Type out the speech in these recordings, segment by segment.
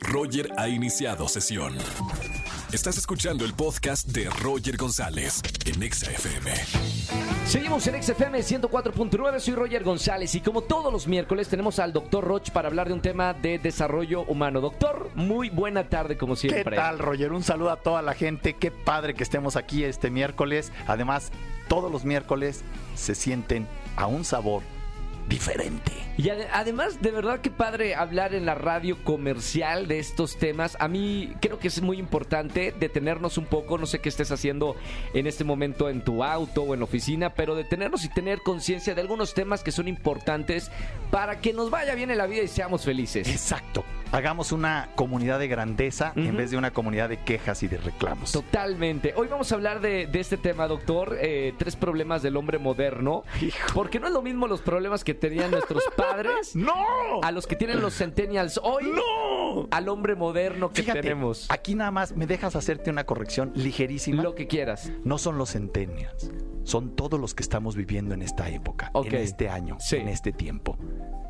Roger ha iniciado sesión. Estás escuchando el podcast de Roger González en Exa FM. Seguimos en XFM 104.9, soy Roger González y como todos los miércoles tenemos al doctor Roch para hablar de un tema de desarrollo humano. Doctor, muy buena tarde como ¿Qué siempre. tal, Roger? Un saludo a toda la gente. Qué padre que estemos aquí este miércoles. Además, todos los miércoles se sienten a un sabor diferente. Y ade- además, de verdad que padre hablar en la radio comercial de estos temas. A mí creo que es muy importante detenernos un poco, no sé qué estés haciendo en este momento en tu auto o en la oficina, pero detenernos y tener conciencia de algunos temas que son importantes para que nos vaya bien en la vida y seamos felices. Exacto. Hagamos una comunidad de grandeza en vez de una comunidad de quejas y de reclamos. Totalmente. Hoy vamos a hablar de, de este tema, doctor. eh, tres problemas del hombre moderno. Hijo. Porque no es lo mismo los problemas que tenían nuestros padres ¡No! a los que tienen los centennials hoy. ¡No! Al hombre moderno que Fíjate, tenemos. aquí nada más me dejas hacerte una corrección ligerísima. Lo que quieras. No son los centennials, son todos los que estamos viviendo en esta época, en este año, Sí. en este tiempo.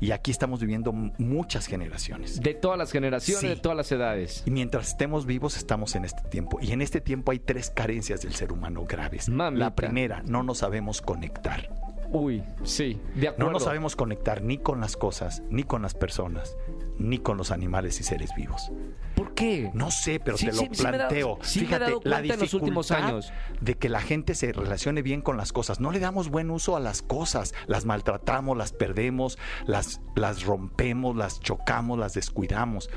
Y aquí estamos viviendo muchas generaciones. De todas las generaciones, Sí. de todas las edades. Y mientras estemos vivos, estamos en este tiempo. Y en este tiempo hay tres carencias del ser humano graves. Mamita. La primera, no nos sabemos conectar. Uy, sí, de acuerdo. No nos sabemos conectar ni con las cosas, ni con las personas, ni con los animales y seres vivos. ¿Por qué? No sé, pero Sí, te lo sí, me planteo. sí me he Fíjate, dado la cuenta en los últimos dificultad años. de que la gente se relacione bien con las cosas. No le damos buen uso a las cosas. Las maltratamos, las perdemos, las, las rompemos, las chocamos, las descuidamos.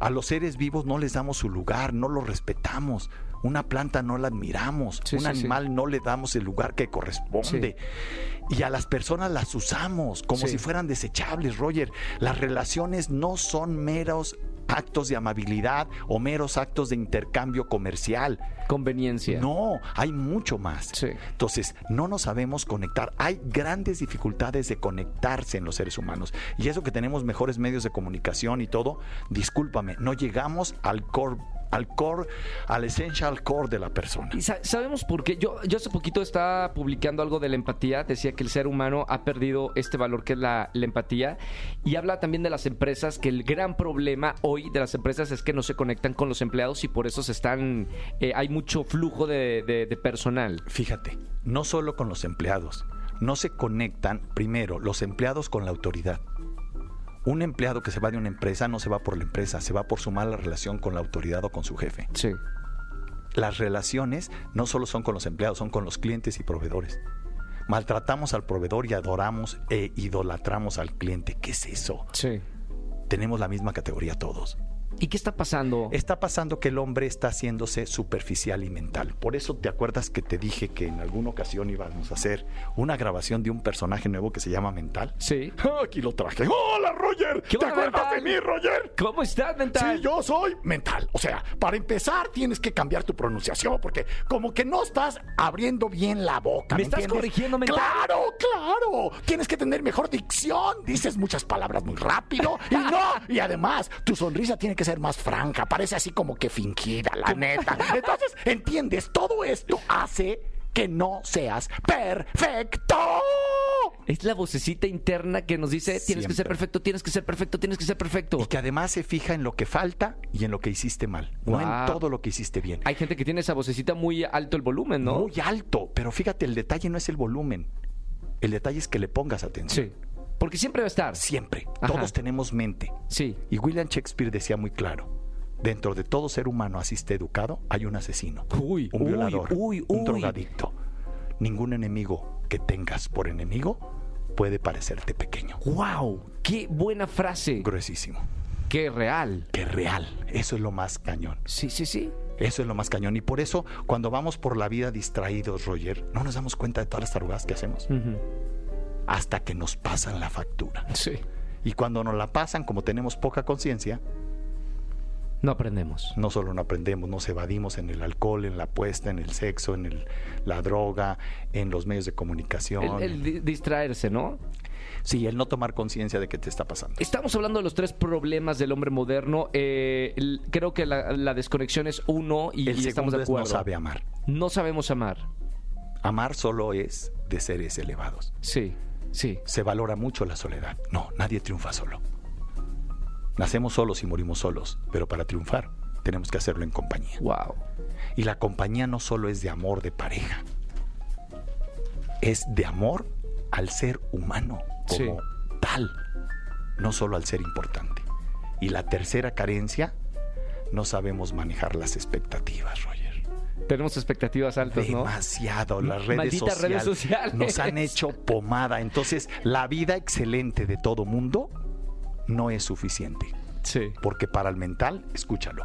A los seres vivos no les damos su lugar, no los respetamos. Una planta no la admiramos, Sí, un sí, sí. animal no le damos el lugar que corresponde. Y a las personas las usamos como si fueran desechables, Roger. Las relaciones no son meros actos de amabilidad o meros actos de intercambio comercial. Conveniencia. No, hay mucho más. Sí. Entonces, no nos sabemos conectar. Hay grandes dificultades de conectarse en los seres humanos. Y eso que tenemos mejores medios de comunicación y todo, discúlpame, no llegamos al core, al core, al essential core de la persona. Y sa- sabemos por qué. Yo, yo hace poquito estaba publicando algo de la empatía. Decía que el ser humano ha perdido este valor que es la, la empatía. Y habla también de las empresas, que el gran problema hoy de las empresas es que no se conectan con los empleados y por eso se están. eh, hay mucho flujo de, de- de personal. Fíjate, no solo con los empleados, no se conectan primero los empleados con la autoridad. Un empleado que se va de una empresa no se va por la empresa, se va por su mala relación con la autoridad o con su jefe. Sí. Las relaciones no solo son con los empleados, son con los clientes y proveedores. Maltratamos al proveedor y adoramos e idolatramos al cliente. ¿Qué es eso? Sí. Tenemos la misma categoría todos. ¿Y qué está pasando? Está pasando que el hombre está haciéndose superficial y mental. Por eso te acuerdas que te dije que en alguna ocasión íbamos a hacer una grabación de un personaje nuevo que se llama Mental. Sí. Ah, Aquí lo traje. ¡Hola, Roger! ¿Qué ¿Te acuerdas Mental? de mí, Roger? ¿Cómo estás, mental? Sí, yo soy mental. O sea, para empezar tienes que cambiar tu pronunciación porque como que no estás abriendo bien la boca. ¿Me ¿Me, estás entiendes? corrigiendo, mental? Claro, claro. Tienes que tener mejor dicción. Dices muchas palabras muy rápido y no. Y además, tu sonrisa tiene que ser más franca. Parece así como que fingida, la neta. Entonces, ¿entiendes? Todo esto hace que no seas perfecto. Es la vocecita interna que nos dice, tienes que ser perfecto, tienes que ser perfecto, tienes que ser perfecto. Y que además se fija en lo que falta y en lo que hiciste mal, no en Guau. todo lo que hiciste bien. Hay gente que tiene esa vocecita muy alto el volumen, ¿no? Muy alto, pero fíjate, el detalle no es el volumen. El detalle es que le pongas atención. Sí. Porque siempre va a estar. Siempre. Ajá. Todos tenemos mente. Sí. Y William Shakespeare decía muy claro, dentro de todo ser humano así esté educado, hay un asesino, Uy, un uy, violador, uy, un drogadicto. Ningún enemigo que tengas por enemigo puede parecerte pequeño. ¡Wow! ¡Qué buena frase! Gruesísimo. ¡Qué real! Que real. Eso es lo más cañón. Sí, sí, sí. Eso es lo más cañón. Y por eso, cuando vamos por la vida distraídos, Roger, no nos damos cuenta de todas las tarugadas que hacemos. Ujú. Hasta que nos pasan la factura. Sí. Y cuando nos la pasan, como tenemos poca conciencia, No aprendemos. no solo no aprendemos, nos evadimos en el alcohol, en la apuesta, en el sexo, en el- la droga, en los medios de comunicación. El, el di- distraerse, ¿no? Sí, el no tomar conciencia de qué te está pasando. Estamos hablando de los tres problemas del hombre moderno. Eh, el- creo que la, la desconexión es uno y, el y estamos de segundo es no acuerdo. sabe amar. No sabemos amar. Amar solo es de seres elevados. Sí, sí. Se valora mucho la soledad. No, nadie triunfa solo. Nacemos solos y morimos solos, pero para triunfar tenemos que hacerlo en compañía. Wow. Y la compañía no solo es de amor de pareja, es de amor al ser humano como tal, no solo al ser importante. Y la tercera carencia, no sabemos manejar las expectativas, Roger. Tenemos expectativas altas, ¿no? Demasiado. Las redes sociales, redes sociales. nos han hecho pomada. Entonces, la vida excelente de todo mundo no es suficiente. Sí. Porque para el mental, escúchalo.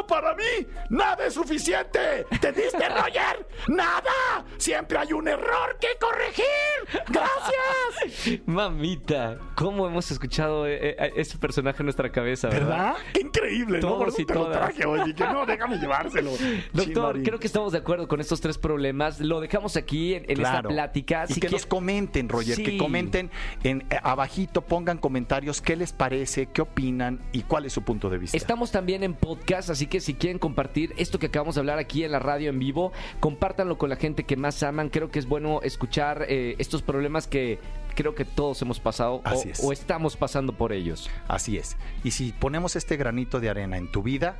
¡Ah, para mí! ¡Nada es suficiente! ¿Te diste, Roger? ¡Nada! Siempre hay un error que corregir. ¡Gracias! Mamita, ¿cómo hemos escuchado eh, eh, ese personaje en nuestra cabeza, verdad? ¿Verdad? ¡Qué increíble! ¿no? Todos Por eso y te lo todas. traje hoy. Que no, déjame llevárselo. Doctor, Chimarín. creo que estamos de acuerdo con estos tres problemas. Lo dejamos aquí en, en esta plática. Y Si que quie- nos comenten, Roger, Sí. que comenten en eh, abajito, pongan comentarios qué les parece, qué opinan y cuál es su punto de vista. Estamos también en podcast, así que si quieren compartir esto que acabamos de hablar aquí en la radio en vivo, compártanlo con la gente que más aman. Creo que es bueno escuchar eh, estos problemas que creo que todos hemos pasado o, Así es. o estamos pasando por ellos. Así es. Y si ponemos este granito de arena en tu vida,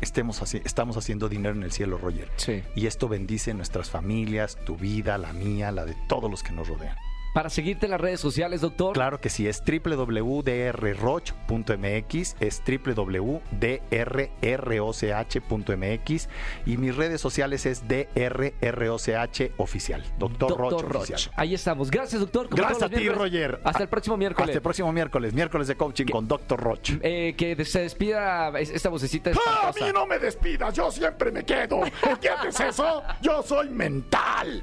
estemos haci- estamos haciendo dinero en el cielo, Roger. Sí. Y esto bendice nuestras familias, tu vida, la mía, la de todos los que nos rodean. Para seguirte en las redes sociales, doctor. Claro que sí, es www.drroch.mx, es www.drroch.mx y mis redes sociales es drroch oficial, Doctor, Doctor Roch, Roch. oficial. Ahí estamos. Gracias, doctor. Como Gracias a ti. Roger. Hasta el próximo miércoles. Hasta el próximo miércoles, miércoles de coaching con Doctor Roch. Eh, que se despida es- esta vocecita ¡Ah, a mí no me despidas, yo siempre me quedo. ¿Entiendes eso? Yo soy mental.